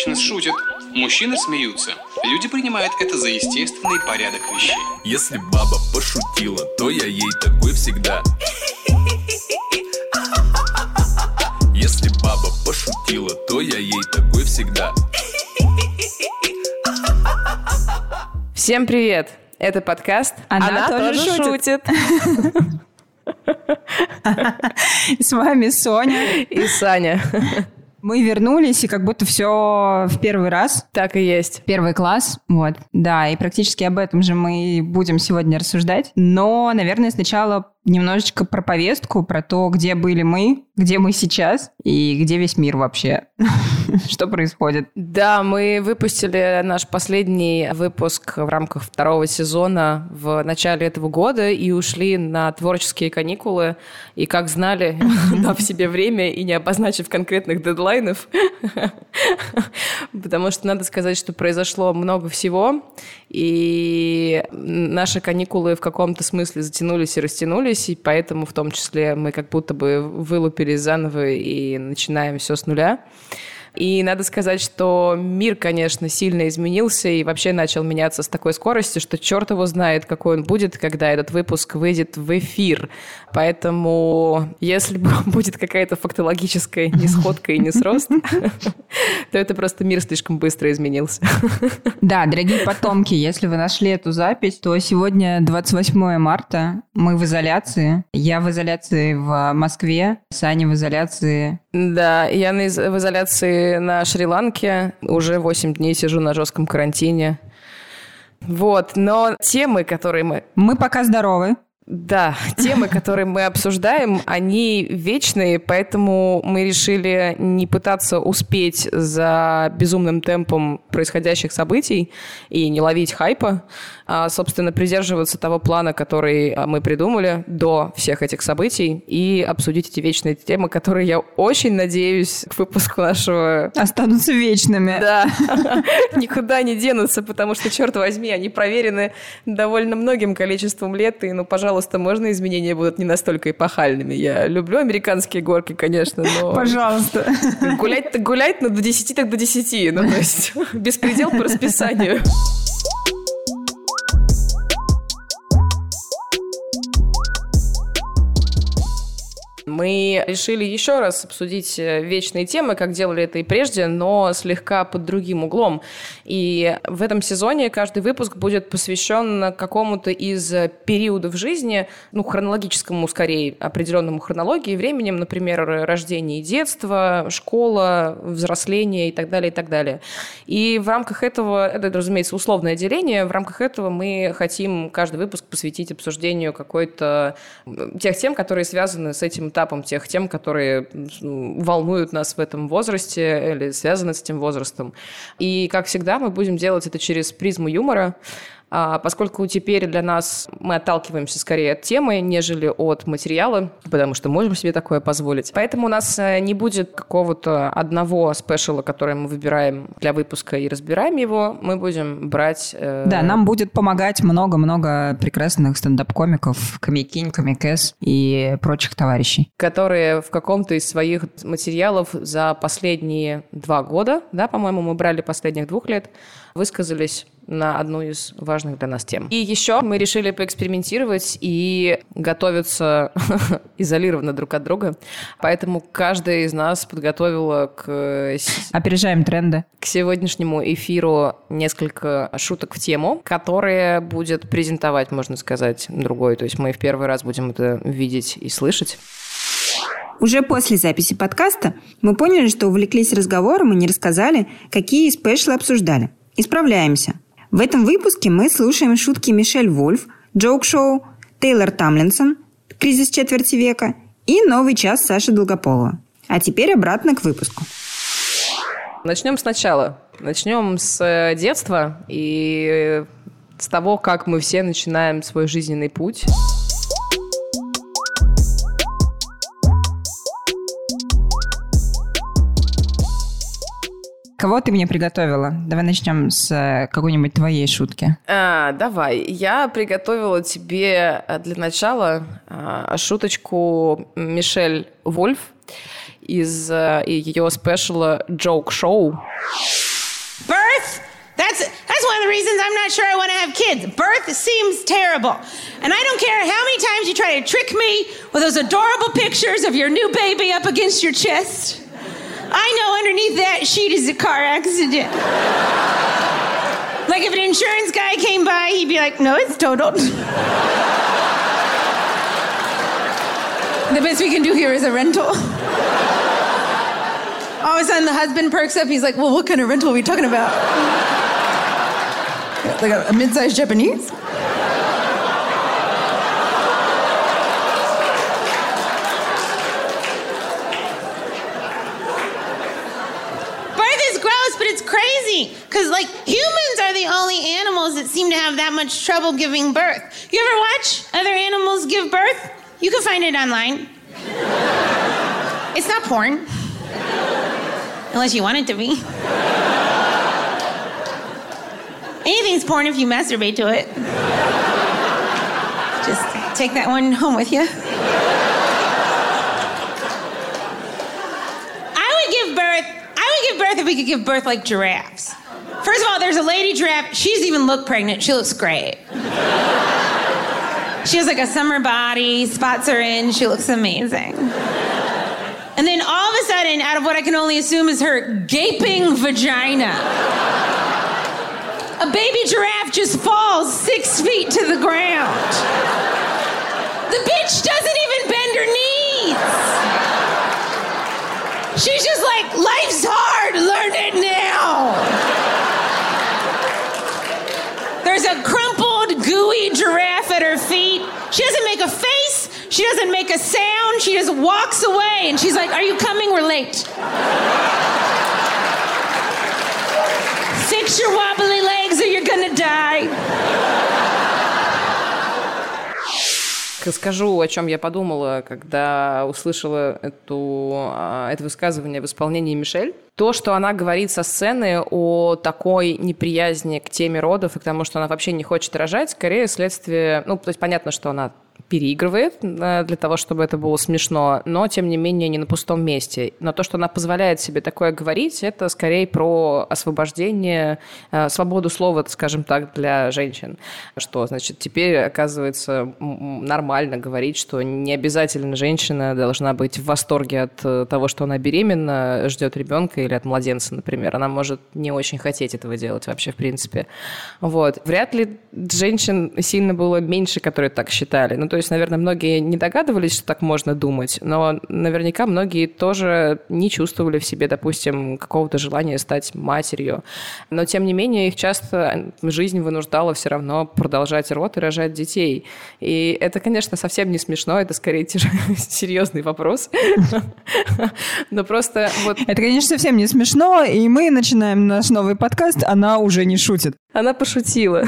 Женщины шутят, мужчины смеются. Люди принимают это за естественный порядок вещей. Если баба пошутила, то я ей такой всегда. Если баба пошутила, то я ей такой всегда. Всем привет! Это подкаст Она тоже шутит». С вами Соня. И Саня. Мы вернулись, и как будто все в первый раз. Так и есть. Первый класс, вот. Да, и практически об этом же мы будем сегодня рассуждать. Но, наверное, сначала немножечко про повестку, про то, где были мы, где мы сейчас и где весь мир вообще. Что происходит? Да, мы выпустили наш последний выпуск в рамках второго сезона в начале этого года и ушли на творческие каникулы. И как знали, дав себе время и не обозначив конкретных дедлайнов, потому что надо сказать, что произошло много всего, и наши каникулы в каком-то смысле затянулись и растянулись, и поэтому в том числе мы как будто бы вылупились заново и начинаем все с нуля. И надо сказать, что мир, конечно, сильно изменился и вообще начал меняться с такой скоростью, что черт его знает, какой он будет, когда этот выпуск выйдет в эфир. Поэтому, если будет какая-то фактологическая несходка и несрост, то это просто мир слишком быстро изменился. Да, дорогие потомки, если вы нашли эту запись, то сегодня 28 марта, мы в изоляции. Я в изоляции в Москве, Саня в изоляции. Да, я в изоляции на Шри-Ланке. Уже 8 дней сижу на жестком карантине. Вот, но темы, которые мы... Мы пока здоровы. Да, темы, которые мы обсуждаем, они вечные, поэтому мы решили не пытаться успеть за безумным темпом происходящих событий и не ловить хайпа, собственно, придерживаться того плана, который а, мы придумали до всех этих событий и обсудить эти вечные темы, которые, я очень надеюсь, к выпуску нашего... Останутся вечными. Да, никуда не денутся, потому что, черт возьми, они проверены довольно многим количеством лет, и, ну, пожалуйста, можно изменения будут не настолько эпохальными. Я люблю американские горки, конечно, но... Пожалуйста. Гулять-то гулять, но до 10 так до 10. Ну, то есть, беспредел по расписанию. Мы решили еще раз обсудить э, вечные темы, как делали это и прежде, но слегка под другим углом. И в этом сезоне каждый выпуск будет посвящен какому-то из периодов жизни, ну, хронологическому, скорее, определенному хронологии, временем, например, рождение и детство, школа, взросление и так далее, и так далее. И в рамках этого, это, разумеется, условное деление, в рамках этого мы хотим каждый выпуск посвятить обсуждению какой-то тех тем, которые связаны с этим этапом тех тем, которые волнуют нас в этом возрасте или связаны с этим возрастом. И, как всегда, мы будем делать это через призму юмора. А, поскольку теперь для нас мы отталкиваемся скорее от темы, нежели от материала, потому что можем себе такое позволить. Поэтому у нас э, не будет какого-то одного спешала, который мы выбираем для выпуска и разбираем его. Мы будем брать... Э... Да, нам будет помогать много-много прекрасных стендап-комиков, комикинь, комикес и прочих товарищей. Которые в каком-то из своих материалов за последние два года, да, по-моему, мы брали последних двух лет, высказались на одну из важных для нас тем. И еще мы решили поэкспериментировать и готовиться изолированно друг от друга. Поэтому каждая из нас подготовила к... Опережаем тренды. К сегодняшнему эфиру несколько шуток в тему, которые будет презентовать, можно сказать, другой. То есть мы в первый раз будем это видеть и слышать. Уже после записи подкаста мы поняли, что увлеклись разговором и не рассказали, какие спешлы обсуждали. Исправляемся. В этом выпуске мы слушаем шутки Мишель Вольф, Джоук-шоу, Тейлор Тамлинсон, Кризис четверти века и Новый час Саши Долгополова. А теперь обратно к выпуску. Начнем сначала. Начнем с э, детства и с того, как мы все начинаем свой жизненный путь. Кого ты мне приготовила? Давай начнем с э, какой-нибудь твоей шутки. А, давай. Я приготовила тебе э, для начала а, шуточку Мишель Вольф из э, ее спешала «Joke Show». That's that's one of the reasons I'm not sure I want to have kids. Birth seems terrible. And I don't care how many times you try to trick me with those adorable pictures of your new baby up against your chest. I know underneath that sheet is a car accident. like if an insurance guy came by, he'd be like, "No, it's totaled." the best we can do here is a rental. All of a sudden, the husband perks up. He's like, "Well, what kind of rental are we talking about? like a, a mid-sized Japanese?" Birth is gross, but because, like, humans are the only animals that seem to have that much trouble giving birth. You ever watch other animals give birth? You can find it online. It's not porn. Unless you want it to be. Anything's porn if you masturbate to it. Just take that one home with you. I would give birth, I would give birth we could give birth like giraffes. First of all, there's a lady giraffe. She doesn't even look pregnant. She looks great. She has like a summer body, spots are in, she looks amazing. And then all of a sudden, out of what I can only assume is her gaping vagina, a baby giraffe just falls six feet to the ground. The bitch doesn't even bend her knees. She's just like, life's hard, learn it now. There's a crumpled, gooey giraffe at her feet. She doesn't make a face. She doesn't make a sound. She just walks away and she's like, Are you coming? We're late. Fix your wobbly legs or you're gonna die. Скажу, о чем я подумала, когда услышала эту, а, это высказывание в исполнении Мишель. То, что она говорит со сцены о такой неприязни к теме родов и к тому, что она вообще не хочет рожать, скорее следствие... Ну, то есть понятно, что она переигрывает э, для того, чтобы это было смешно, но, тем не менее, не на пустом месте. Но то, что она позволяет себе такое говорить, это скорее про освобождение, э, свободу слова, скажем так, для женщин. Что, значит, теперь, оказывается, нормально говорить, что не обязательно женщина должна быть в восторге от э, того, что она беременна, ждет ребенка или от младенца, например. Она может не очень хотеть этого делать вообще, в принципе. Вот. Вряд ли женщин сильно было меньше, которые так считали. Ну, то есть, наверное, многие не догадывались, что так можно думать, но наверняка многие тоже не чувствовали в себе, допустим, какого-то желания стать матерью. Но, тем не менее, их часто жизнь вынуждала все равно продолжать род и рожать детей. И это, конечно, совсем не смешно, это скорее серьезный вопрос. Но просто вот... Это, конечно, совсем не смешно, и мы начинаем наш новый подкаст «Она уже не шутит». Она пошутила.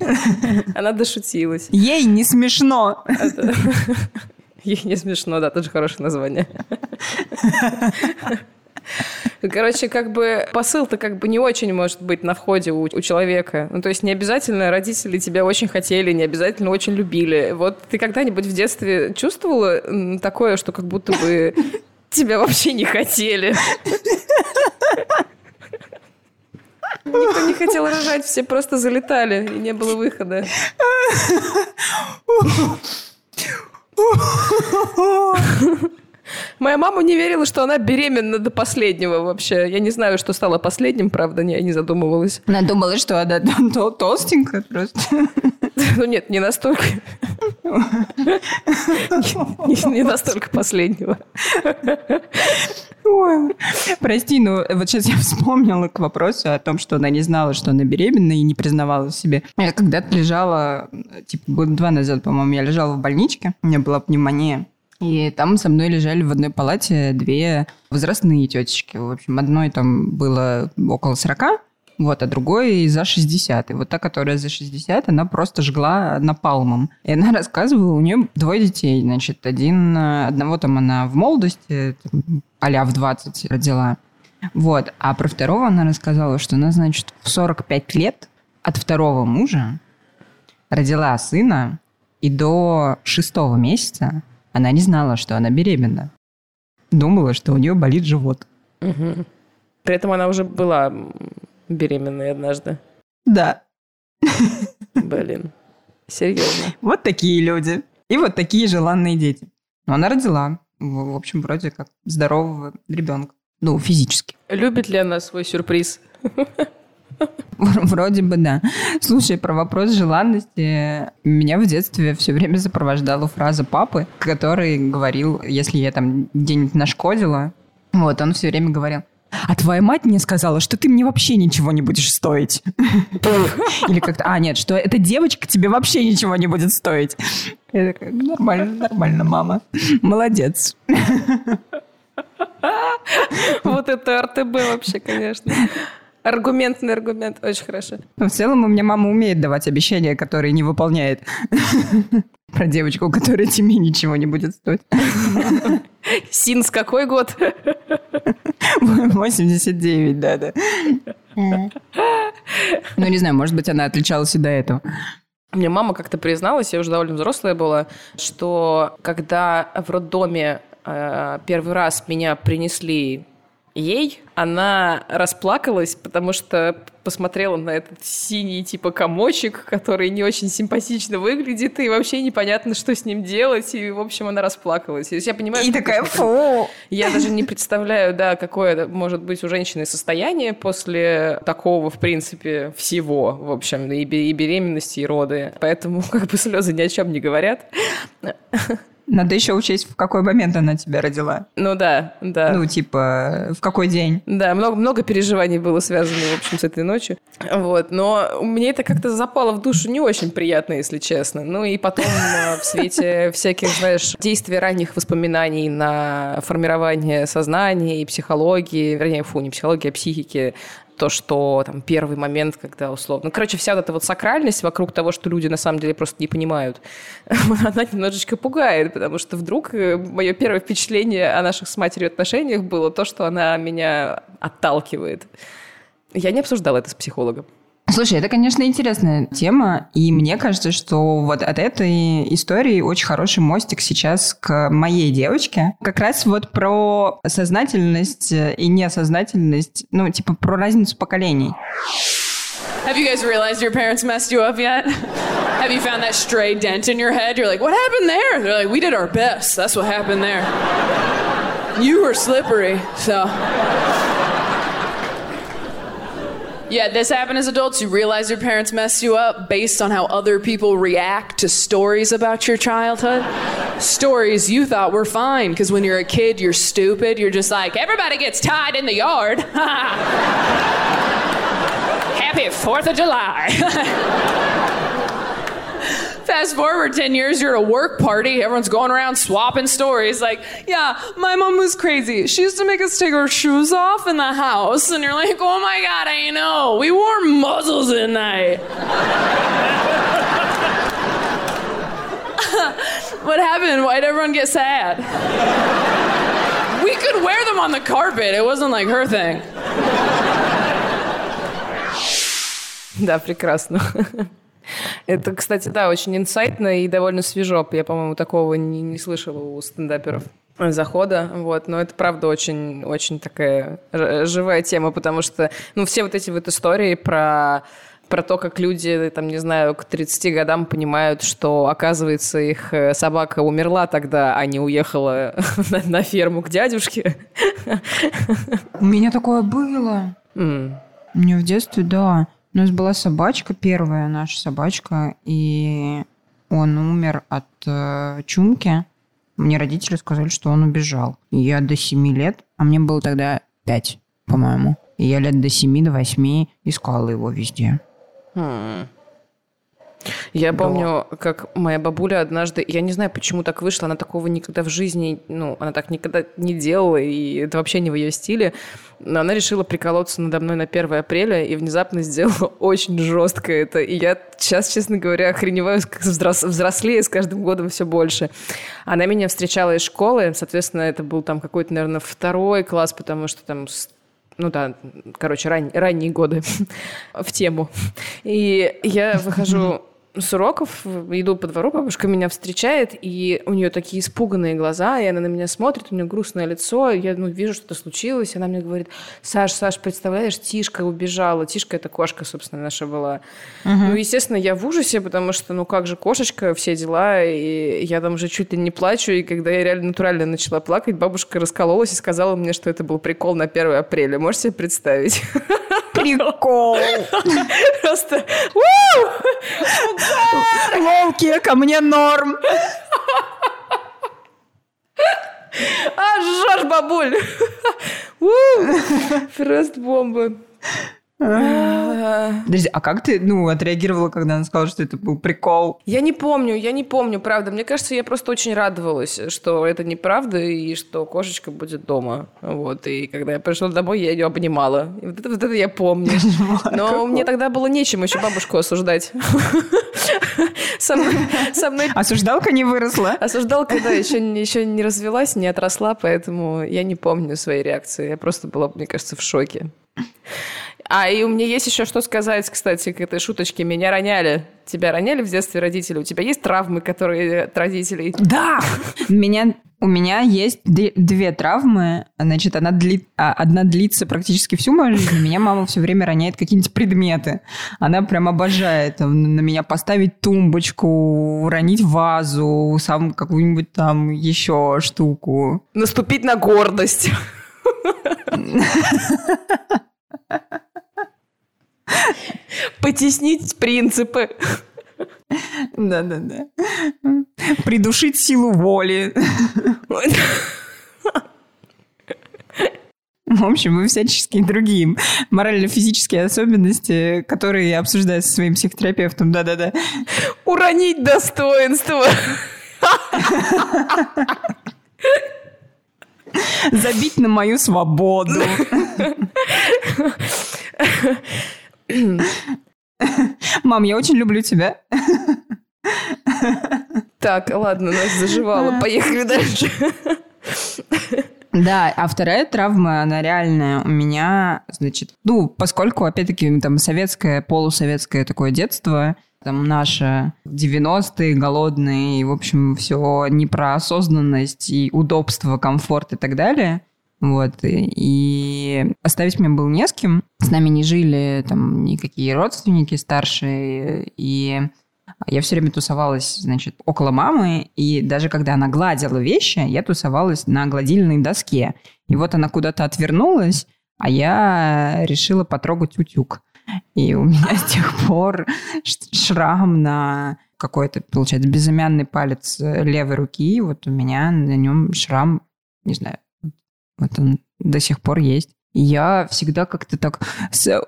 Она дошутилась. Ей не смешно. Ей не смешно, да, тоже хорошее название. Короче, как бы посыл-то как бы не очень может быть на входе у, у человека. Ну, то есть не обязательно родители тебя очень хотели, не обязательно очень любили. Вот ты когда-нибудь в детстве чувствовала такое, что как будто бы тебя вообще не хотели? Никто не хотел рожать, все просто залетали, и не было выхода. Моя мама не верила, что она беременна до последнего вообще. Я не знаю, что стало последним, правда, я не задумывалась. Она думала, что она толстенькая просто. Ну нет, не настолько. Не настолько последнего. Ой, прости, но вот сейчас я вспомнила к вопросу о том, что она не знала, что она беременна и не признавала себе. Я когда-то лежала, типа, года два назад, по-моему, я лежала в больничке, у меня была пневмония. И там со мной лежали в одной палате две возрастные тетечки. В общем, одной там было около 40, вот, а другой за 60. И вот та, которая за 60, она просто жгла напалмом. И она рассказывала, у нее двое детей. Значит, один, одного там она в молодости, а в 20 родила. Вот. А про второго она рассказала, что она, значит, в 45 лет от второго мужа родила сына, и до шестого месяца она не знала, что она беременна. Думала, что у нее болит живот. Угу. При этом она уже была беременной однажды. Да. Блин. Серьезно. Вот такие люди. И вот такие желанные дети. Но она родила. В общем, вроде как здорового ребенка. Ну, физически. Любит ли она свой сюрприз? Вроде бы да. Слушай, про вопрос желанности. Меня в детстве все время сопровождала фраза папы, который говорил, если я там где-нибудь нашкодила, вот, он все время говорил, а твоя мать мне сказала, что ты мне вообще ничего не будешь стоить. Или как-то, а, нет, что эта девочка тебе вообще ничего не будет стоить. Я такая, нормально, нормально, мама. Молодец. Вот это РТБ вообще, конечно. Аргументный аргумент. Очень хорошо. Но в целом у меня мама умеет давать обещания, которые не выполняет. Про девочку, у которой тебе ничего не будет стоить. Синс какой год? 89, да-да. Ну, не знаю, может быть, она отличалась и до этого. Мне мама как-то призналась, я уже довольно взрослая была, что когда в роддоме э, первый раз меня принесли ей, она расплакалась, потому что посмотрела на этот синий типа комочек, который не очень симпатично выглядит, и вообще непонятно, что с ним делать, и, в общем, она расплакалась. То есть я понимаю, И такая, фу. я даже не представляю, да, какое может быть у женщины состояние после такого, в принципе, всего, в общем, и беременности, и роды. Поэтому как бы слезы ни о чем не говорят. Надо еще учесть, в какой момент она тебя родила. Ну да, да. Ну, типа, в какой день. Да, много, много переживаний было связано, в общем, с этой ночью. Вот, но мне это как-то запало в душу не очень приятно, если честно. Ну и потом э, в свете всяких, знаешь, действий ранних воспоминаний на формирование сознания и психологии, вернее, фу, не психологии, а психики, то, что там первый момент, когда условно... Ну, короче, вся вот эта вот сакральность вокруг того, что люди на самом деле просто не понимают, она немножечко пугает, потому что вдруг мое первое впечатление о наших с матерью отношениях было то, что она меня отталкивает. Я не обсуждала это с психологом. Слушай, это, конечно, интересная тема, и мне кажется, что вот от этой истории очень хороший мостик сейчас к моей девочке. Как раз вот про сознательность и неосознательность, ну, типа про разницу поколений. Have you guys realized your parents messed you up yet? Have you found that stray dent in your head? You're like, what happened there? They're like, we did our best. That's what happened there. You were slippery, so. Yeah, this happened as adults. You realize your parents messed you up based on how other people react to stories about your childhood. Stories you thought were fine, because when you're a kid, you're stupid. You're just like, everybody gets tied in the yard. Happy 4th of July. Fast forward 10 years, you're at a work party. Everyone's going around swapping stories. Like, yeah, my mom was crazy. She used to make us take our shoes off in the house. And you're like, oh my God, I know. We wore muzzles at night. what happened? Why'd everyone get sad? we could wear them on the carpet. It wasn't like her thing. Да, прекрасно. Это, кстати, да, очень инсайтно и довольно свежо. Я, по-моему, такого не, не слышала у стендаперов захода, вот, но это правда очень, очень такая живая тема, потому что, ну, все вот эти вот истории про про то, как люди, там, не знаю, к 30 годам понимают, что, оказывается, их э, собака умерла тогда, а не уехала на, на ферму к дядюшке. У меня такое было. М. У меня в детстве, да. У нас была собачка, первая наша собачка, и он умер от э, чумки. Мне родители сказали, что он убежал. Я до 7 лет, а мне было тогда 5, по-моему. И я лет до 7, до 8 искала его везде. Хм. Я помню, как моя бабуля однажды, я не знаю, почему так вышло, она такого никогда в жизни, ну, она так никогда не делала, и это вообще не в ее стиле, но она решила приколоться надо мной на 1 апреля и внезапно сделала очень жестко это. И я сейчас, честно говоря, охреневаю, как взрос- взрослее с каждым годом все больше. Она меня встречала из школы, соответственно, это был там какой-то, наверное, второй класс, потому что там ну да, короче, ран- ранние годы в тему. И я выхожу с уроков иду по двору, бабушка меня встречает, и у нее такие испуганные глаза, и она на меня смотрит, у нее грустное лицо, я ну, вижу, что-то случилось, и она мне говорит, Саш, Саш, представляешь, Тишка убежала. Тишка – это кошка, собственно, наша была. Угу. Ну, естественно, я в ужасе, потому что, ну, как же кошечка, все дела, и я там уже чуть ли не плачу, и когда я реально натурально начала плакать, бабушка раскололась и сказала мне, что это был прикол на 1 апреля. Можете себе представить? Прикол. Просто... Лолки, ко мне норм. А, жжешь, бабуль. Просто бомба. Подожди, а как ты, ну, отреагировала, когда она сказала, что это был прикол? Я не помню, я не помню, правда. Мне кажется, я просто очень радовалась, что это неправда, и что кошечка будет дома. Вот, и когда я пришла домой, я ее обнимала. И вот это, вот это я помню. Но мне тогда было нечем еще бабушку осуждать. Со мной, со мной... Осуждалка не выросла? Осуждалка, да, еще, еще не развелась, не отросла, поэтому я не помню своей реакции. Я просто была, мне кажется, в шоке. А, и у меня есть еще что сказать, кстати, к этой шуточке. Меня роняли. Тебя роняли в детстве родители? У тебя есть травмы, которые от родителей? Да! Меня у меня есть две травмы. Значит, одна, дли... А, одна длится практически всю мою жизнь. Меня мама все время роняет какие-нибудь предметы. Она прям обожает там, на меня поставить тумбочку, уронить вазу, сам какую-нибудь там еще штуку. Наступить на гордость. Потеснить принципы. Да-да-да. Придушить силу воли. В общем, вы всяческие другие морально-физические особенности, которые я обсуждаю со своим психотерапевтом. Да-да-да. Уронить достоинство. Забить на мою свободу. Мам, я очень люблю тебя. Так, ладно, нас заживало. Поехали дальше. Да, а вторая травма, она реальная у меня, значит, ну, поскольку, опять-таки, там, советское, полусоветское такое детство, там, наше 90-е, голодные, и, в общем, все не про осознанность и удобство, комфорт и так далее, вот, и оставить меня было не с кем. С нами не жили там никакие родственники старшие, и я все время тусовалась, значит, около мамы, и даже когда она гладила вещи, я тусовалась на гладильной доске. И вот она куда-то отвернулась, а я решила потрогать утюг. И у меня с тех пор шрам на какой-то, получается, безымянный палец левой руки. Вот у меня на нем шрам, не знаю, вот он до сих пор есть. Я всегда как-то так с,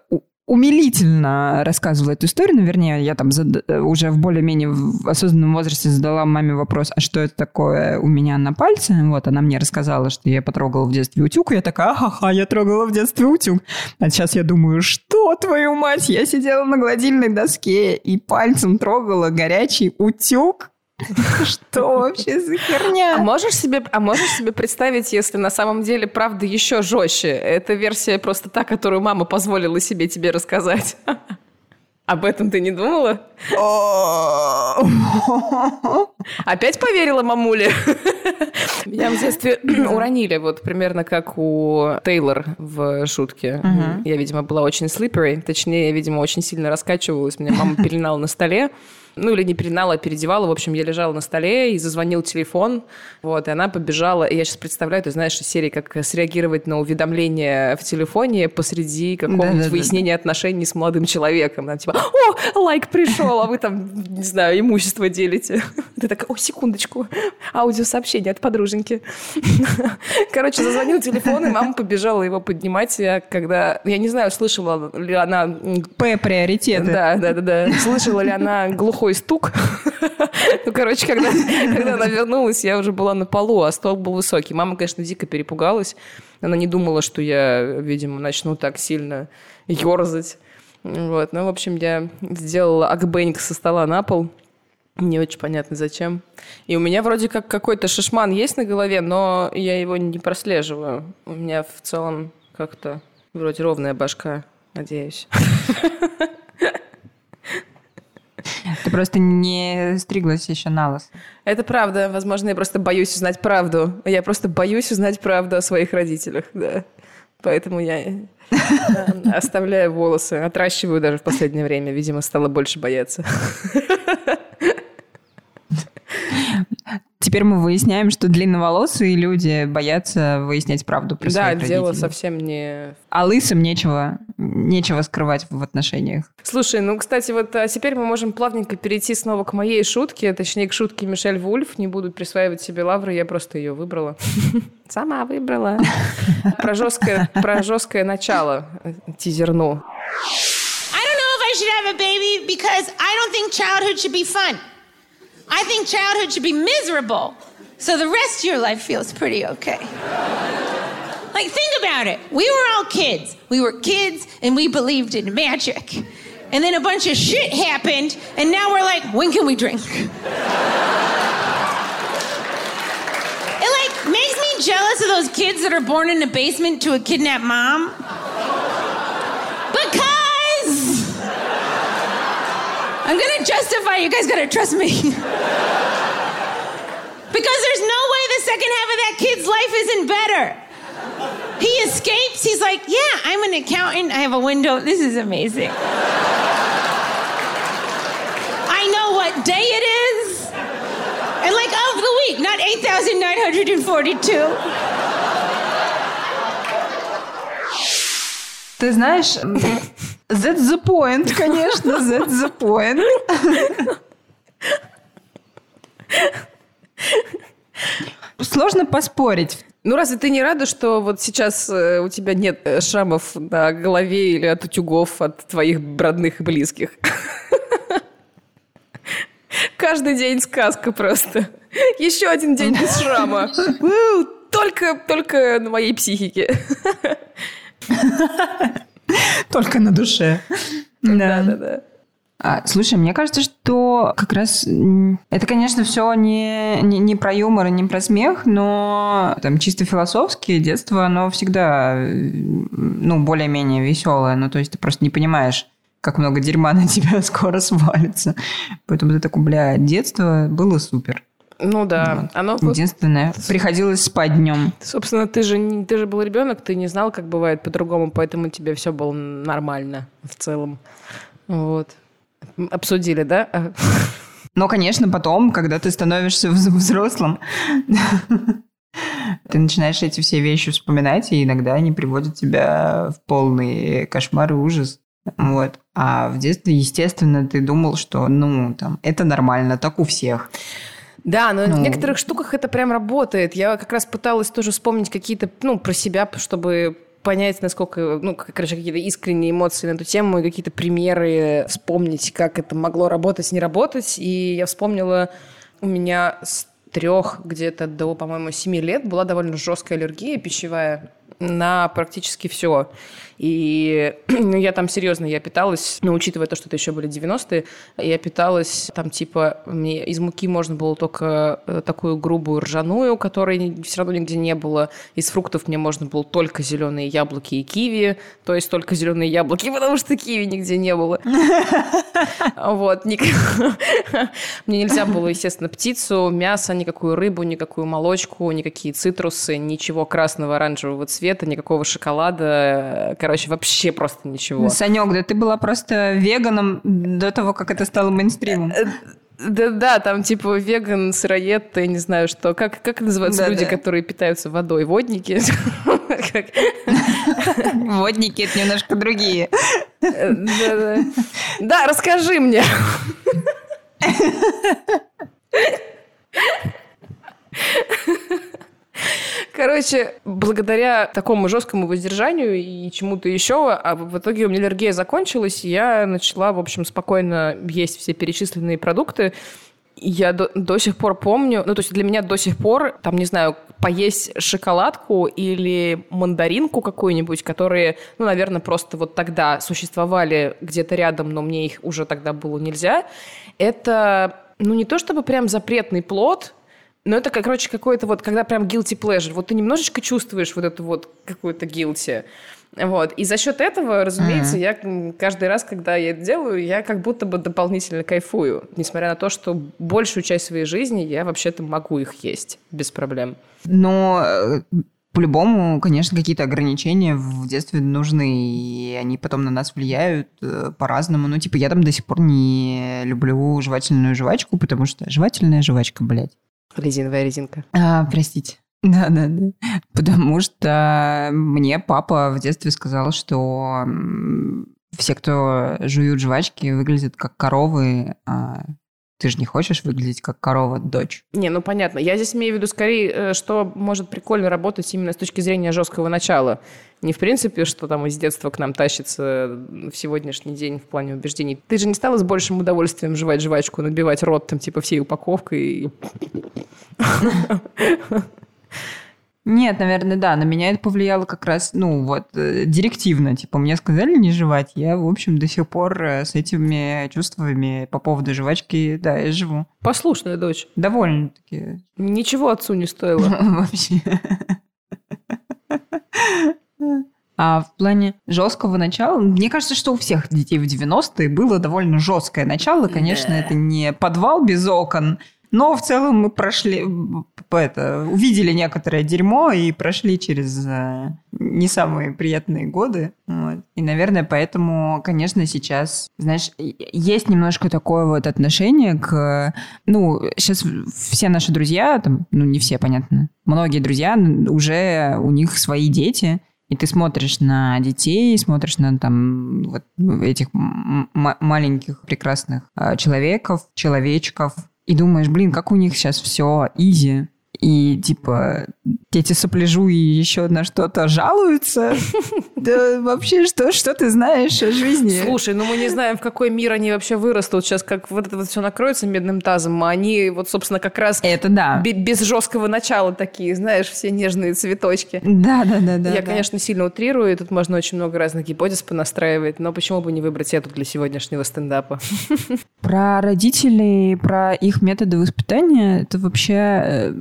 умилительно рассказывала эту историю, но, вернее, я там зад... уже в более-менее осознанном возрасте задала маме вопрос, а что это такое у меня на пальце? Вот, она мне рассказала, что я потрогала в детстве утюг, и я такая, ага, я трогала в детстве утюг. А сейчас я думаю, что, твою мать, я сидела на гладильной доске и пальцем трогала горячий утюг? Что вообще за херня? А можешь себе, а можешь себе представить, если на самом деле правда еще жестче? Это версия просто та, которую мама позволила себе тебе рассказать. Об этом ты не думала? Опять поверила мамуле? Меня в детстве уронили, вот примерно как у Тейлор в шутке. Я, видимо, была очень slippery, точнее, я, видимо, очень сильно раскачивалась. Меня мама пеленала на столе. Ну, или не пеленала, а переодевала. В общем, я лежала на столе, и зазвонил телефон. Вот, и она побежала. И я сейчас представляю, ты знаешь, серии, как среагировать на уведомление в телефоне посреди какого-нибудь да, выяснения да. отношений с молодым человеком. Она типа, о, лайк пришел, а вы там, не знаю, имущество делите. Ты такая, о, секундочку, аудиосообщение от подруженьки. Короче, зазвонил телефон, и мама побежала его поднимать, когда, я не знаю, слышала ли она... П приоритеты. Да, да, да, да. Слышала ли она глухой глухой стук. Ну, короче, когда, когда она вернулась, я уже была на полу, а стол был высокий. Мама, конечно, дико перепугалась. Она не думала, что я, видимо, начну так сильно ерзать. Вот. Ну, в общем, я сделала акбэнг со стола на пол. Не очень понятно, зачем. И у меня вроде как какой-то шишман есть на голове, но я его не прослеживаю. У меня в целом как-то вроде ровная башка, надеюсь. Ты просто не стриглась еще на лос. Это правда. Возможно, я просто боюсь узнать правду. Я просто боюсь узнать правду о своих родителях, да. Поэтому я э, оставляю волосы, отращиваю даже в последнее время. Видимо, стала больше бояться. Теперь мы выясняем, что длинноволосые люди боятся выяснять правду про Да, своих дело родителей. совсем не... А лысым нечего, нечего скрывать в отношениях. Слушай, ну, кстати, вот а теперь мы можем плавненько перейти снова к моей шутке, точнее, к шутке Мишель Вульф. Не буду присваивать себе лавры, я просто ее выбрала. Сама выбрала. Про жесткое, про жесткое начало э, тизерну. I don't know if I should have a baby because I don't think childhood should be fun. I think childhood should be miserable. So the rest of your life feels pretty okay. Like, think about it. We were all kids. We were kids and we believed in magic. And then a bunch of shit happened, and now we're like, when can we drink? It like makes me jealous of those kids that are born in a basement to a kidnapped mom. Because I'm gonna justify. You guys gotta trust me. because there's no way the second half of that kid's life isn't better. He escapes. He's like, "Yeah, I'm an accountant. I have a window. This is amazing. I know what day it is, and like of the week, not 8,942." Ты знаешь, that's the point, конечно, that's the point. Сложно поспорить. Ну, разве ты не рада, что вот сейчас э, у тебя нет э, шрамов на голове или от утюгов от твоих родных и близких? Каждый день сказка просто. Еще один день без шрама. Только, только на моей психике. Только на душе. Да-да-да. А, слушай, мне кажется, что как раз это, конечно, все не, не, не про юмор и не про смех, но там чисто философски детство, оно всегда, ну, более-менее веселое. Ну, то есть ты просто не понимаешь, как много дерьма на тебя скоро свалится. Поэтому ты такой, бля, детство было супер. Ну да. Оно, вот, Единственное, приходилось спать днем. собственно, ты же, не- ты же был ребенок, ты не знал, как бывает по-другому, поэтому тебе все было нормально в целом. Вот. Обсудили, да? Но, конечно, потом, когда ты становишься вз- взрослым, ты начинаешь эти все вещи вспоминать, и иногда они приводят тебя в полный кошмар и ужас. Вот. А в детстве, естественно, ты думал, что, ну, там, это нормально, так у всех. Да, но Ну. в некоторых штуках это прям работает. Я как раз пыталась тоже вспомнить какие-то, ну, про себя, чтобы понять, насколько, ну, как- короче, какие-то искренние эмоции на эту тему и какие-то примеры вспомнить, как это могло работать, не работать. И я вспомнила, у меня с трех где-то до, по-моему, семи лет была довольно жесткая аллергия пищевая на практически все. И ну, я там серьезно, я питалась, ну, учитывая то, что это еще были 90-е, я питалась там типа, мне из муки можно было только э, такую грубую ржаную, которой все равно нигде не было. Из фруктов мне можно было только зеленые яблоки и киви, то есть только зеленые яблоки, потому что киви нигде не было. Вот. Мне нельзя было, естественно, птицу, мясо, никакую рыбу, никакую молочку, никакие цитрусы, ничего красного, оранжевого цвета, никакого шоколада. Короче, вообще просто ничего. Санек, да ты была просто веганом до того, как это стало мейнстримом. Да, да, там типа веган, сыроед, я не знаю что. Как, как называются Да, люди, да. которые питаются водой? Водники? Водники это немножко другие. Э, Да, расскажи мне. Короче, благодаря такому жесткому воздержанию и чему-то еще, а в итоге у меня аллергия закончилась, и я начала, в общем, спокойно есть все перечисленные продукты. Я до, до сих пор помню, ну, то есть для меня до сих пор, там, не знаю, поесть шоколадку или мандаринку какую-нибудь, которые, ну, наверное, просто вот тогда существовали где-то рядом, но мне их уже тогда было нельзя, это, ну, не то чтобы прям запретный плод, но это, как, короче, какой-то вот, когда прям guilty pleasure. Вот ты немножечко чувствуешь вот эту вот какую-то guilty. Вот. И за счет этого, разумеется, я м, каждый раз, когда я это делаю, я как будто бы дополнительно кайфую. Несмотря на то, что большую часть своей жизни я вообще-то могу их есть без проблем. Но э, по-любому, конечно, какие-то ограничения в детстве нужны, и они потом на нас влияют э, по-разному. Ну, типа, я там до сих пор не люблю жевательную жвачку, потому что жевательная жвачка, блядь. Резиновая резинка. А, простите. Да-да-да. Потому что мне папа в детстве сказал, что все, кто жуют жвачки, выглядят как коровы, а ты же не хочешь выглядеть как корова, дочь. Не, ну понятно. Я здесь имею в виду скорее, э, что может прикольно работать именно с точки зрения жесткого начала. Не в принципе, что там из детства к нам тащится в сегодняшний день в плане убеждений. Ты же не стала с большим удовольствием жевать жвачку, набивать рот там типа всей упаковкой. Нет, наверное, да. На меня это повлияло как раз, ну, вот, э, директивно. Типа, мне сказали не жевать. Я, в общем, до сих пор э, с этими чувствами по поводу жвачки, да, я живу. Послушная дочь. Довольно-таки Ничего отцу не стоило. вообще. А в плане жесткого начала, мне кажется, что у всех детей в 90-е было довольно жесткое начало. Конечно, это не подвал без окон, но в целом мы прошли, это, увидели некоторое дерьмо и прошли через э, не самые приятные годы. Вот. И, наверное, поэтому, конечно, сейчас, знаешь, есть немножко такое вот отношение к... Ну, сейчас все наши друзья, там, ну, не все, понятно, многие друзья уже у них свои дети, и ты смотришь на детей, смотришь на там вот этих маленьких прекрасных а, человеков, человечков, и думаешь, блин, как у них сейчас все изи. И типа эти сопляжу и еще на что-то жалуются. Да вообще, что, что ты знаешь о жизни? Слушай, ну мы не знаем, в какой мир они вообще вырастут. Сейчас как вот это вот все накроется медным тазом, а они вот, собственно, как раз Это да. бе- без жесткого начала такие, знаешь, все нежные цветочки. Да, да, да, да. Я, да. конечно, сильно утрирую, и тут можно очень много разных гипотез понастраивать, но почему бы не выбрать эту для сегодняшнего стендапа? Про родителей, про их методы воспитания, это вообще, э,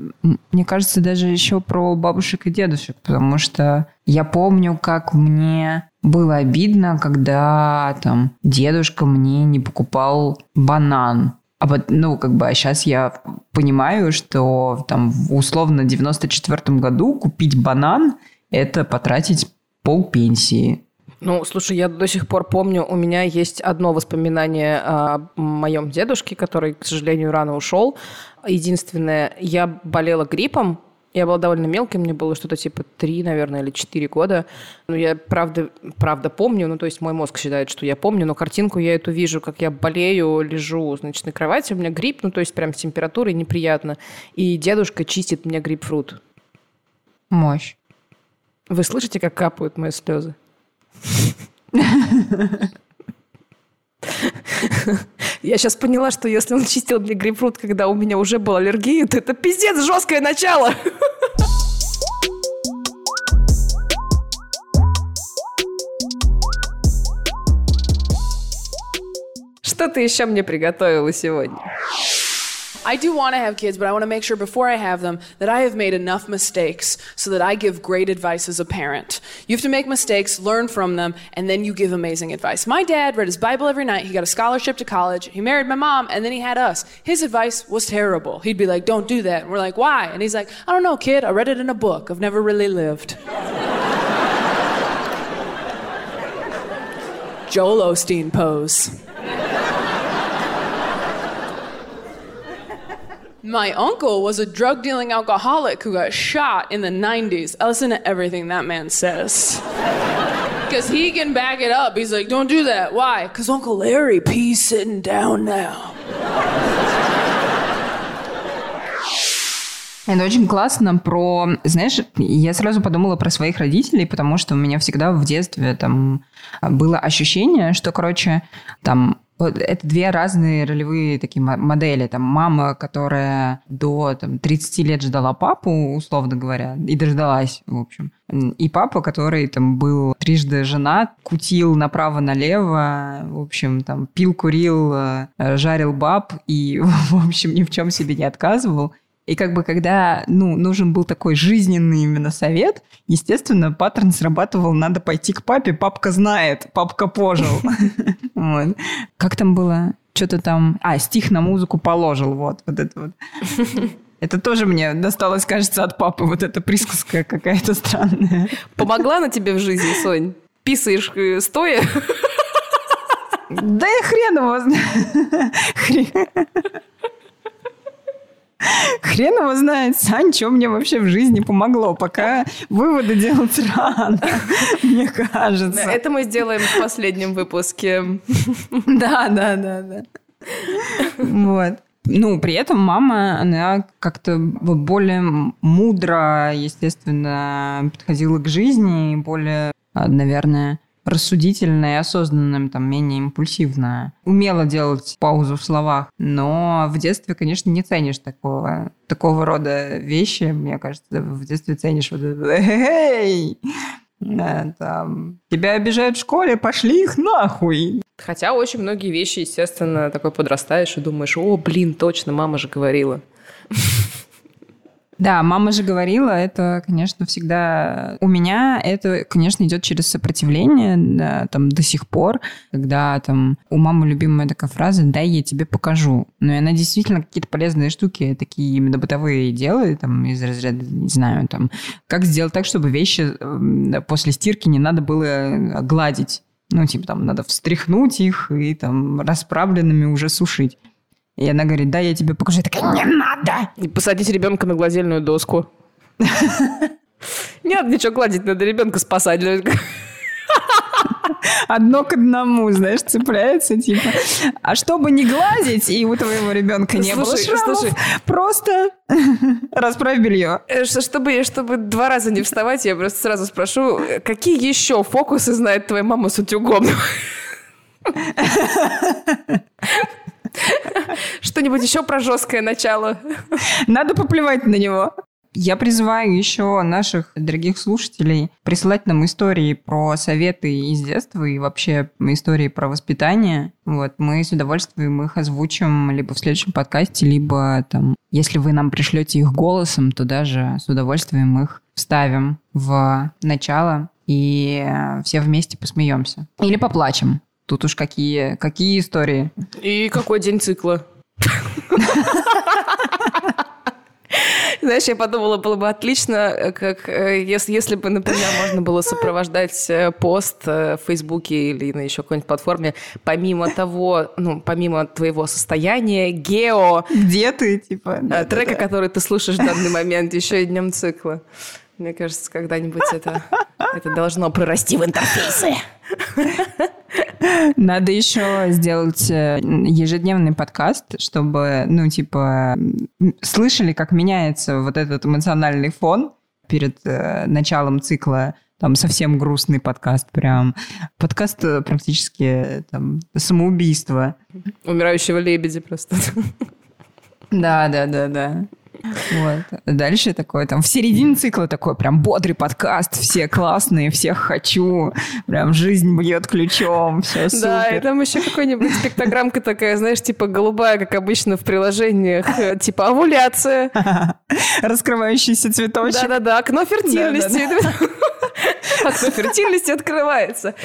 мне кажется, даже еще про бабушек и дедушек, потому что я помню, как мне было обидно, когда там дедушка мне не покупал банан. А вот, ну, как бы, а сейчас я понимаю, что там в условно 94 году купить банан – это потратить полпенсии. Ну, слушай, я до сих пор помню, у меня есть одно воспоминание о моем дедушке, который, к сожалению, рано ушел. Единственное, я болела гриппом, я была довольно мелкой, мне было что-то типа 3, наверное, или 4 года. Ну, я правда, правда помню, ну, то есть мой мозг считает, что я помню, но картинку я эту вижу, как я болею, лежу, значит, на кровати, у меня грипп, ну, то есть прям с температурой неприятно. И дедушка чистит мне грейпфрут. Мощь. Вы слышите, как капают мои слезы? Я сейчас поняла, что если он чистил мне грейпфрут, когда у меня уже была аллергия, то это пиздец жесткое начало. Что ты еще мне приготовила сегодня? I do want to have kids, but I want to make sure before I have them that I have made enough mistakes so that I give great advice as a parent. You have to make mistakes, learn from them, and then you give amazing advice. My dad read his Bible every night. He got a scholarship to college. He married my mom, and then he had us. His advice was terrible. He'd be like, Don't do that. And we're like, Why? And he's like, I don't know, kid. I read it in a book. I've never really lived. Joel Osteen pose. My uncle was a drug dealing alcoholic who got shot in the 90s. I listen to everything that man says. Because he can back it up. He's like, don't do that. Why? Because Uncle Larry P's sitting down now. Это очень классно про... Знаешь, я сразу подумала про своих родителей, потому что у меня всегда в детстве там было ощущение, что, короче, там это две разные ролевые такие мо- модели. Там мама, которая до там, 30 лет ждала папу, условно говоря, и дождалась, в общем. И папа, который там был трижды женат, кутил направо-налево, в общем, там пил, курил, э, жарил баб и, в общем, ни в чем себе не отказывал. И как бы когда, ну, нужен был такой жизненный именно совет, естественно, паттерн срабатывал, надо пойти к папе, папка знает, папка пожил. Как там было? Что-то там... А, стих на музыку положил, вот, вот это вот. Это тоже мне досталось, кажется, от папы, вот эта присказка какая-то странная. Помогла она тебе в жизни, Сонь? Писаешь э, стоя? Да и хрен его знает. Хрен. Его знает, Сань, что мне вообще в жизни помогло. Пока выводы делать рано, мне кажется. Это мы сделаем в последнем выпуске. Да, да, да, да. Вот. Ну, при этом мама, она как-то более мудро, естественно, подходила к жизни, более, наверное, рассудительная и осознанная, там, менее импульсивная. Умела делать паузу в словах, но в детстве, конечно, не ценишь такого, такого рода вещи. Мне кажется, в детстве ценишь вот это «Эй!» там, тебя обижают в школе, пошли их нахуй. Хотя очень многие вещи, естественно, такой подрастаешь и думаешь, о, блин, точно, мама же говорила. Да, мама же говорила, это, конечно, всегда... У меня это, конечно, идет через сопротивление, да, там, до сих пор, когда там у мамы любимая такая фраза «дай я тебе покажу». Ну, и она действительно какие-то полезные штуки, такие именно бытовые делает, там, из разряда, не знаю, там, как сделать так, чтобы вещи после стирки не надо было гладить. Ну, типа, там, надо встряхнуть их и там расправленными уже сушить. И она говорит, да, я тебе покажу. Я такая, не надо! И посадить ребенка на гладильную доску. Нет, ничего гладить, надо ребенка спасать. Одно к одному, знаешь, цепляется, типа. А чтобы не гладить, и у твоего ребенка не было шрамов, слушай. просто расправь белье. Э, чтобы, чтобы два раза не вставать, я просто сразу спрошу, какие еще фокусы знает твоя мама с утюгом? Что-нибудь еще про жесткое начало? Надо поплевать на него. Я призываю еще наших дорогих слушателей присылать нам истории про советы из детства и вообще истории про воспитание. Вот, мы с удовольствием их озвучим либо в следующем подкасте, либо там, если вы нам пришлете их голосом, то даже с удовольствием их вставим в начало и все вместе посмеемся. Или поплачем. Тут уж какие, какие истории. И какой день цикла? Знаешь, я подумала, было бы отлично, как э, если, если бы, например, можно было сопровождать э, пост э, в Фейсбуке или на еще какой-нибудь платформе, помимо того, ну, помимо твоего состояния, гео... Где ты, типа? Трека, который ты слушаешь в данный момент, еще и днем цикла. Мне кажется, когда-нибудь это, это должно прорасти в интерфейсы. Надо еще сделать э, ежедневный подкаст, чтобы, ну, типа, слышали, как меняется вот этот эмоциональный фон перед э, началом цикла там совсем грустный подкаст, прям подкаст э, практически там самоубийство. Умирающего лебедя просто. Да, да, да, да. Вот. Дальше такой, там, в середине цикла такой прям бодрый подкаст, все классные, всех хочу, прям жизнь бьет ключом, все супер. Да, и там еще какой-нибудь спектрограммка такая, знаешь, типа голубая, как обычно в приложениях, э, типа овуляция. Раскрывающийся цветочек. Да-да-да, окно фертильности. Окно фертильности открывается.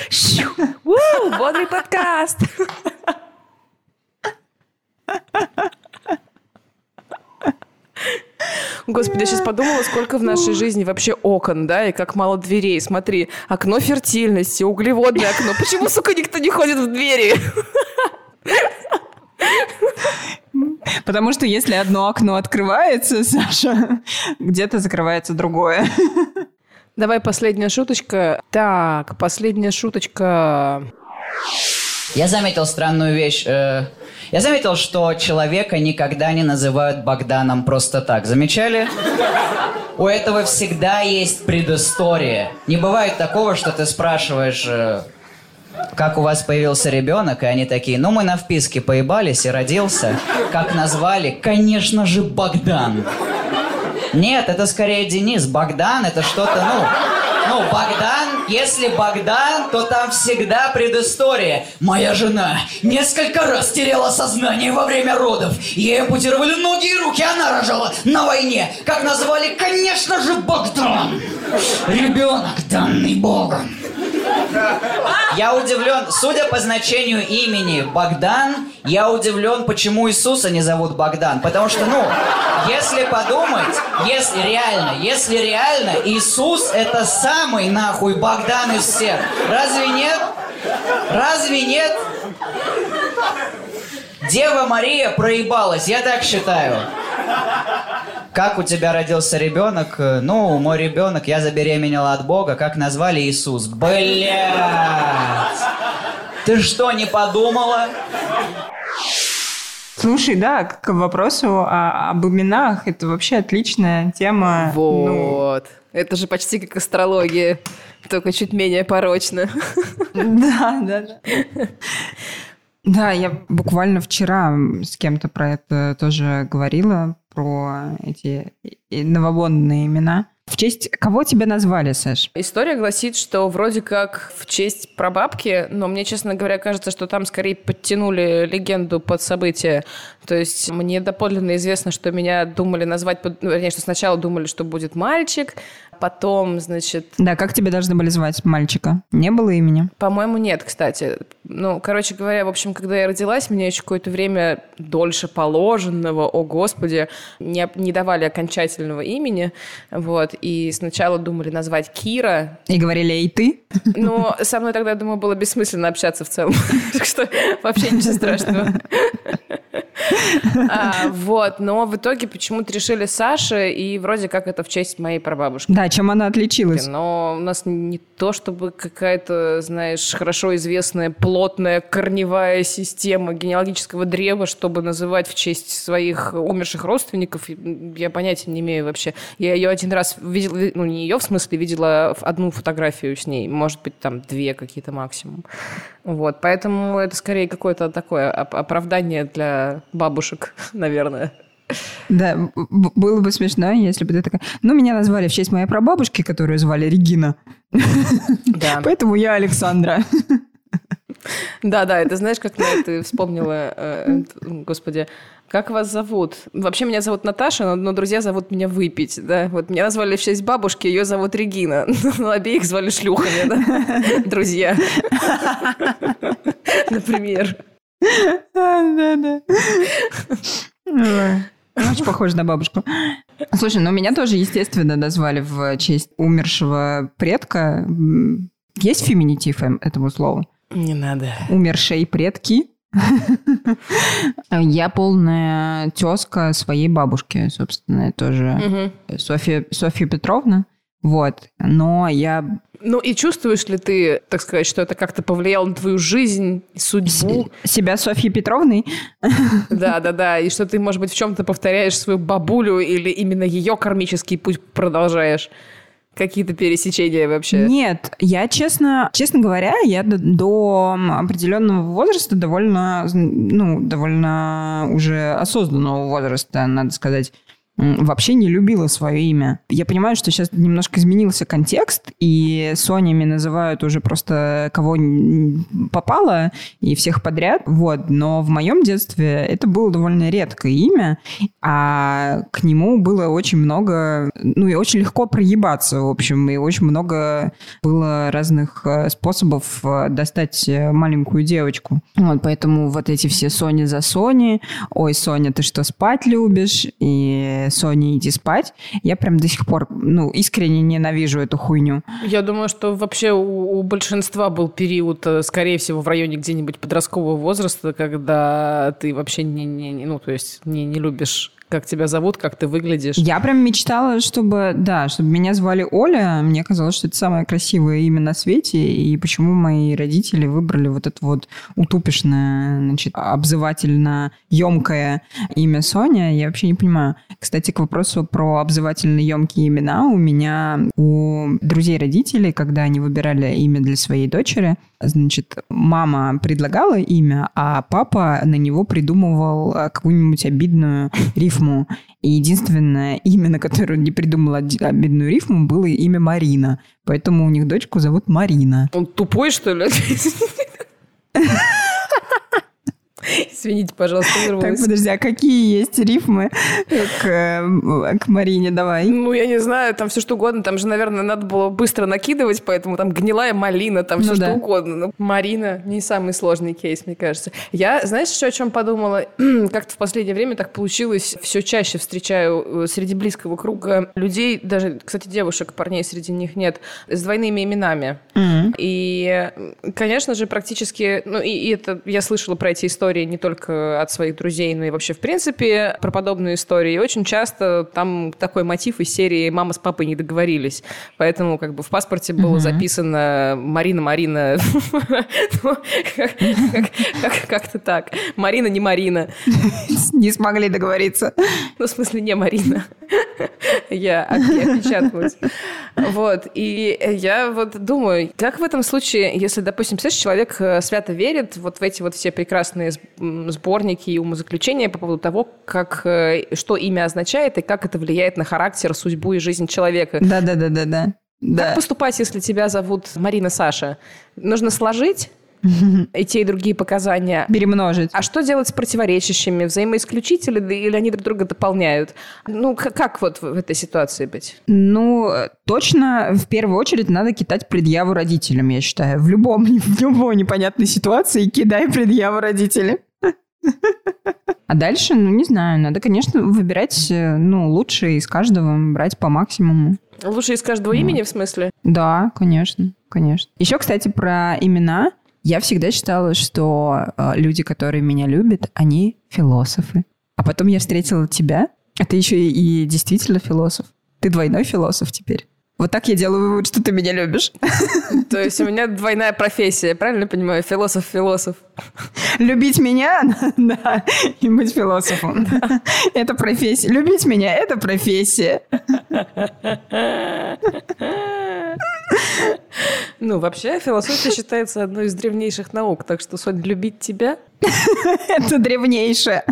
Бодрый подкаст. Господи, я сейчас подумала, сколько в нашей жизни вообще окон, да, и как мало дверей. Смотри, окно фертильности, углеводное окно. Почему, сука, никто не ходит в двери? Потому что если одно окно открывается, Саша, где-то закрывается другое. Давай последняя шуточка. Так, последняя шуточка. Я заметил странную вещь. Э, я заметил, что человека никогда не называют Богданом просто так. Замечали? У этого всегда есть предыстория. Не бывает такого, что ты спрашиваешь, э, как у вас появился ребенок, и они такие, ну мы на вписке поебались и родился. Как назвали? Конечно же, Богдан. Нет, это скорее Денис. Богдан это что-то, ну, Ну, Богдан, если Богдан, то там всегда предыстория. Моя жена несколько раз теряла сознание во время родов. Ей ампутировали ноги и руки, она рожала на войне. Как назвали, конечно же, Богдан. Ребенок, данный Богом. Я удивлен, судя по значению имени Богдан, я удивлен, почему Иисуса не зовут Богдан. Потому что, ну, если подумать, если реально, если реально, Иисус это самый нахуй Богдан из всех. Разве нет? Разве нет? Дева Мария проебалась, я так считаю. Как у тебя родился ребенок? Э, Ну, мой ребенок, я забеременела от Бога. Как назвали Иисус? Блять! Ты что, не подумала? Слушай, да, к вопросу о- об именах, это вообще отличная тема. Ну, Вот. Это же почти как астрология, только чуть менее порочно. Да, да, да. Да, я буквально вчера с кем-то про это тоже говорила, про эти новобонные имена. В честь кого тебя назвали, Саш? История гласит, что вроде как в честь прабабки, но мне, честно говоря, кажется, что там скорее подтянули легенду под событие. То есть мне доподлинно известно, что меня думали назвать, ну, вернее, что сначала думали, что будет мальчик, потом, значит, Да, как тебя должны были звать, мальчика? Не было имени? По-моему, нет, кстати. Ну, короче говоря, в общем, когда я родилась, мне еще какое-то время дольше положенного, о господи, не, не давали окончательного имени, вот, и сначала думали назвать Кира, И говорили, эй, ты? но со мной тогда, я думаю, было бессмысленно общаться в целом, так что вообще ничего страшного. А, Вот, но в итоге почему-то решили Саша, и вроде как это в честь моей прабабушки. Да, чем она отличилась? Но у нас не то, чтобы какая-то, знаешь, хорошо известная плотная корневая система генеалогического древа, чтобы называть в честь своих умерших родственников. Я понятия не имею вообще. Я ее один раз видела, ну не ее в смысле, видела одну фотографию с ней. Может быть, там две какие-то максимум. Вот, поэтому это скорее какое-то такое оп- оправдание для бабушек, наверное. Да, было бы смешно, если бы ты такая... Ну, меня назвали в честь моей прабабушки, которую звали Регина. Да. Поэтому я Александра. Да, да, это знаешь, как я ты вспомнила, э, э, господи, как вас зовут? Вообще меня зовут Наташа, но, но друзья зовут меня выпить, да. Вот меня назвали в честь бабушки, ее зовут Регина. Но обеих звали шлюхами, да, друзья. Например. Да-да. Очень похоже на бабушку. Слушай, ну меня тоже, естественно, назвали в честь умершего предка. Есть феминитив этому слову? Не надо. Умершей предки. Я полная тезка своей бабушки, собственно, тоже. Софья Петровна. Вот. Но я Ну и чувствуешь ли ты, так сказать, что это как-то повлияло на твою жизнь, судьбу? с- себя Софьей Петровной Да, да, да. И что ты, может быть, в чем-то повторяешь свою бабулю или именно ее кармический путь продолжаешь? Какие-то пересечения вообще? Нет, я честно, честно говоря, я до, до определенного возраста довольно, ну, довольно уже осознанного возраста, надо сказать, вообще не любила свое имя. Я понимаю, что сейчас немножко изменился контекст, и Сонями называют уже просто кого попало и всех подряд. Вот. Но в моем детстве это было довольно редкое имя, а к нему было очень много, ну и очень легко проебаться, в общем, и очень много было разных э, способов э, достать э, маленькую девочку. Вот, поэтому вот эти все Сони за Сони, ой, Соня, ты что, спать любишь? И Соня, иди спать. Я прям до сих пор, ну, искренне ненавижу эту хуйню. Я думаю, что вообще у, у большинства был период, э, скорее всего, в районе где-нибудь подросткового возраста, когда ты вообще не, не- не- ну, то есть не, не любишь, как тебя зовут, как ты выглядишь. Я прям мечтала, чтобы, да, чтобы меня звали Оля. Мне казалось, что это самое красивое имя на свете. И почему мои родители выбрали вот это вот утупишное, значит, обзывательно емкое имя Соня, я вообще не понимаю. Кстати, к вопросу про обзывательно емкие имена. У меня у друзей родителей, когда они выбирали имя для своей дочери, значит, мама предлагала имя, а папа на него придумывал э, какую-нибудь обидную рифму рифму. И единственное имя, на которое он не придумал обидную рифму, было имя Марина. Поэтому у них дочку зовут Марина. Он тупой, что ли? Извините, пожалуйста, Так, вырвалась. подожди, а какие есть рифмы к, к Марине? Давай. Ну, я не знаю, там все что угодно. Там же, наверное, надо было быстро накидывать, поэтому там гнилая малина, там Ну все да. что угодно. Но Марина не самый сложный кейс, мне кажется. Я, знаешь, еще о чем подумала? Как-то в последнее время так получилось. Все чаще встречаю э, среди близкого круга людей, даже, кстати, девушек, парней среди них нет, с двойными именами. И, э, конечно же, практически, ну, и, и это я слышала про эти истории не только от своих друзей, но и вообще в принципе про подобные истории. И очень часто там такой мотив из серии «Мама с папой не договорились». Поэтому как бы в паспорте было записано «Марина, Марина». Ну, как- как- как- Как-то так. Марина, не Марина. Не смогли договориться. Ну, в смысле, не Марина. Я оп- опечаталась. Вот. И я вот думаю, как в этом случае, если, допустим, представляешь, человек э, свято верит вот в эти вот все прекрасные сборники и умозаключения по поводу того, как, э, что имя означает и как это влияет на характер, судьбу и жизнь человека. Да-да-да-да-да. Как Да. поступать, если тебя зовут Марина Саша? Нужно сложить и те, и другие показания, Перемножить. а что делать с противоречащими? Взаимоисключители или они друг друга дополняют? Ну, как вот в этой ситуации быть? Ну, точно в первую очередь надо кидать предъяву родителям, я считаю. В любом, в любой непонятной ситуации кидай предъяву родителям. А дальше, ну, не знаю, надо, конечно, выбирать, э, ну, лучшее из каждого, брать по максимуму. Лучше из каждого имени, в смысле? Да, конечно, конечно. Еще, кстати, про имена. Я всегда считала, что э, люди, которые меня любят, они философы. А потом я встретила тебя, а ты еще и, и действительно философ. Ты двойной философ теперь. Вот так я делаю вывод, что ты меня любишь. То есть у меня двойная профессия, правильно понимаю? Философ-философ. Любить меня, да, и быть философом. Это профессия. Любить меня – это профессия. Ну, вообще, философия считается одной из древнейших наук, так что, Сонь, любить тебя? Это древнейшее.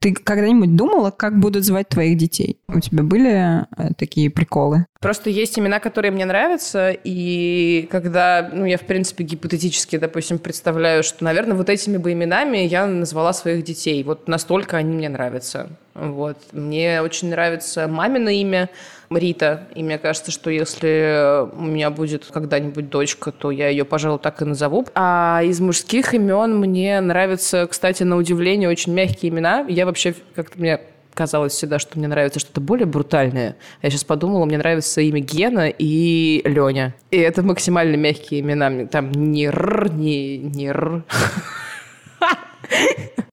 Ты когда-нибудь думала, как будут звать твоих детей? У тебя были э, такие приколы? Просто есть имена, которые мне нравятся, и когда, ну, я, в принципе, гипотетически, допустим, представляю, что, наверное, вот этими бы именами я назвала своих детей. Вот настолько они мне нравятся. Вот. Мне очень нравится мамино имя Рита, и мне кажется, что если у меня будет когда-нибудь дочка, то я ее, пожалуй, так и назову. А из мужских имен мне нравятся, кстати, на удивление, очень мягкие имена. Я вообще как-то мне казалось всегда, что мне нравится что-то более брутальное. Я сейчас подумала, мне нравится имя Гена и Леня. И это максимально мягкие имена. Там ни р, ни, ни р.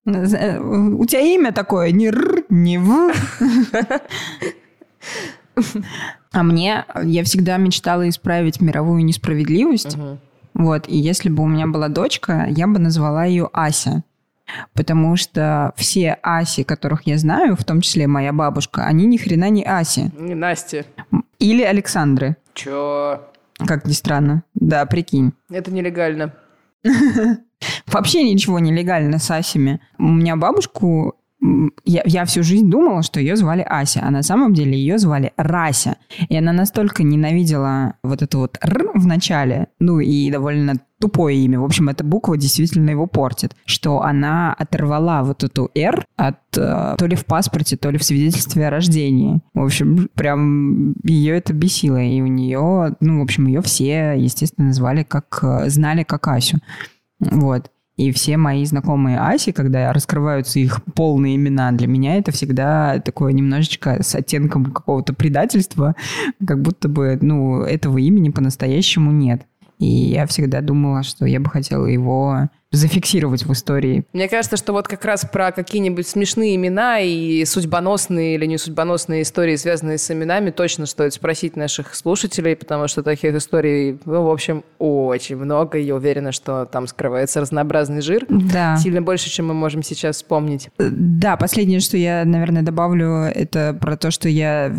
Э, У тебя имя такое ни р, ни в. А мне, я всегда мечтала исправить мировую несправедливость. Вот, и если бы у меня была дочка, я бы назвала ее Ася. Потому что все Аси, которых я знаю, в том числе моя бабушка, они ни хрена не Аси. Не Настя. Или Александры, Чё? как ни странно. Да, прикинь. Это нелегально. Вообще ничего нелегально с Асями. У меня бабушку... Я, я всю жизнь думала, что ее звали Ася, а на самом деле ее звали Рася. И она настолько ненавидела вот это вот «р» в начале, ну и довольно тупое имя. В общем, эта буква действительно его портит, что она оторвала вот эту «р» от э, то ли в паспорте, то ли в свидетельстве о рождении. В общем, прям ее это бесило. И у нее, ну, в общем, ее все, естественно, звали как... э, знали как Асю. Вот. И все мои знакомые Аси, когда раскрываются их полные имена, для меня это всегда такое немножечко с оттенком какого-то предательства, как будто бы, ну, этого имени по-настоящему нет. И я всегда думала, что я бы хотела его зафиксировать в истории. Мне кажется, что вот как раз про какие-нибудь смешные имена и судьбоносные или не судьбоносные истории, связанные с именами, точно стоит спросить наших слушателей, потому что таких историй, ну, в общем, очень много. Я уверена, что там скрывается разнообразный жир. Да. Сильно больше, чем мы можем сейчас вспомнить. Да, последнее, что я, наверное, добавлю, это про то, что я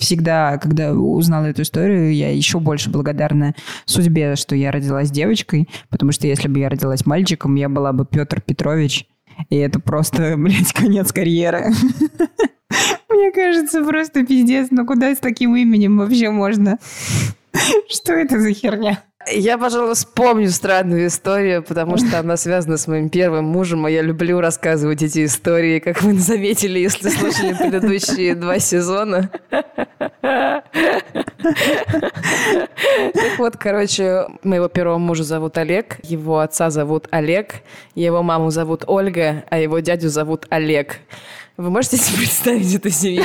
всегда, когда узнала эту историю, я еще больше благодарна судьбе, что я родилась девочкой, потому что если бы я родилась мальчиком, я была бы Петр Петрович, и это просто, блядь, конец карьеры. Мне кажется, просто пиздец, ну куда с таким именем вообще можно? Что это за херня? Я, пожалуй, вспомню странную историю, потому что она связана с моим первым мужем, а я люблю рассказывать эти истории, как вы заметили, если слушали предыдущие два сезона. Так вот, короче, моего первого мужа зовут Олег, его отца зовут Олег, его маму зовут Ольга, а его дядю зовут Олег. Вы можете себе представить эту семью?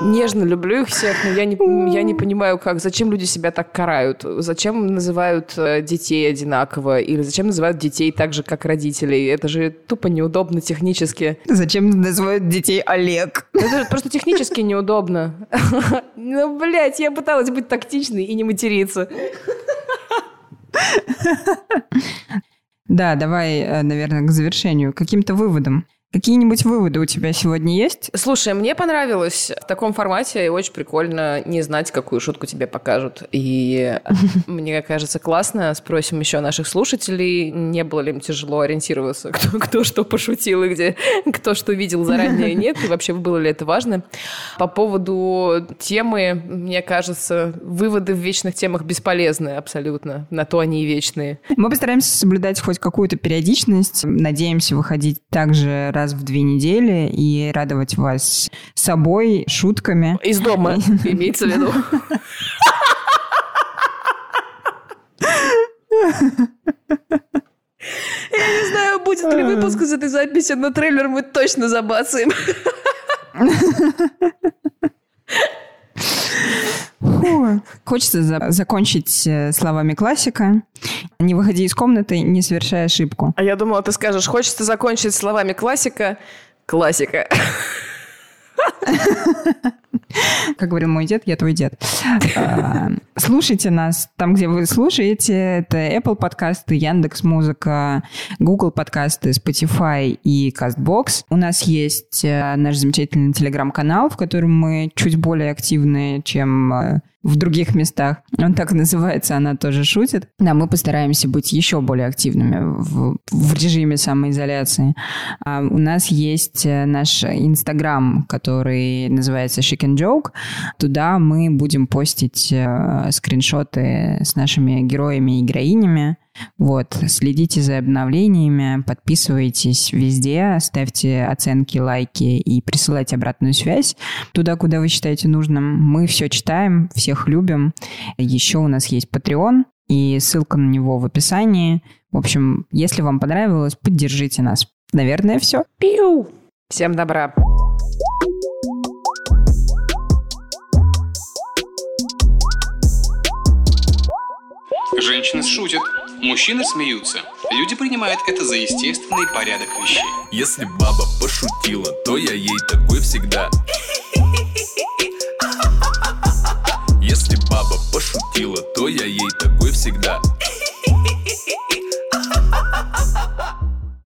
Нежно люблю их всех, но я не, я не понимаю, как, зачем люди себя так карают, зачем называют э, детей одинаково, или зачем называют детей так же, как родителей. Это же тупо неудобно технически. Зачем называют детей Олег? Это просто технически неудобно. Ну, блядь, я пыталась быть тактичной и не материться. Да, давай, э, наверное, к завершению, каким-то выводом. Какие-нибудь выводы у тебя сегодня есть? Слушай, мне понравилось в таком формате, и очень прикольно не знать, какую шутку тебе покажут. И мне кажется, классно. Спросим еще наших слушателей, не было ли им тяжело ориентироваться, кто, кто что пошутил и где, кто что видел заранее нет, и вообще было ли это важно. По поводу темы, мне кажется, выводы в вечных темах бесполезны абсолютно. На то они и вечные. Мы постараемся соблюдать хоть какую-то периодичность. Надеемся выходить также раз в две недели и радовать вас собой, шутками. Из дома, имеется в виду. Я не знаю, будет ли выпуск из этой записи, но трейлер мы точно забацаем. Фу. Хочется за- закончить э, словами классика. Не выходи из комнаты, не совершай ошибку. А я думала, ты скажешь, хочется закончить словами классика. Классика. Как говорил мой дед, я твой дед. А, Слушайте нас там, где вы слушаете. Это Apple подкасты, Яндекс Музыка, Google подкасты, Spotify и CastBox. У нас есть э, наш замечательный телеграм-канал, в котором мы чуть более активны, чем э, в других местах. Он так называется, она тоже шутит. Да, мы постараемся быть еще более активными в, в режиме самоизоляции. А у нас есть э, наш Инстаграм, который называется Chic and Joke. Туда мы будем постить э, скриншоты с нашими героями и героинями. Вот, следите за обновлениями, подписывайтесь везде, ставьте оценки, лайки и присылайте обратную связь туда, куда вы считаете нужным. Мы все читаем, всех любим. Еще у нас есть Patreon, и ссылка на него в описании. В общем, если вам понравилось, поддержите нас. Наверное, все. Пиу! Всем добра. Женщины шутят, мужчины смеются. Люди принимают это за естественный порядок вещей. Если баба пошутила, то я ей такой всегда Если баба пошутила, то я ей такой всегда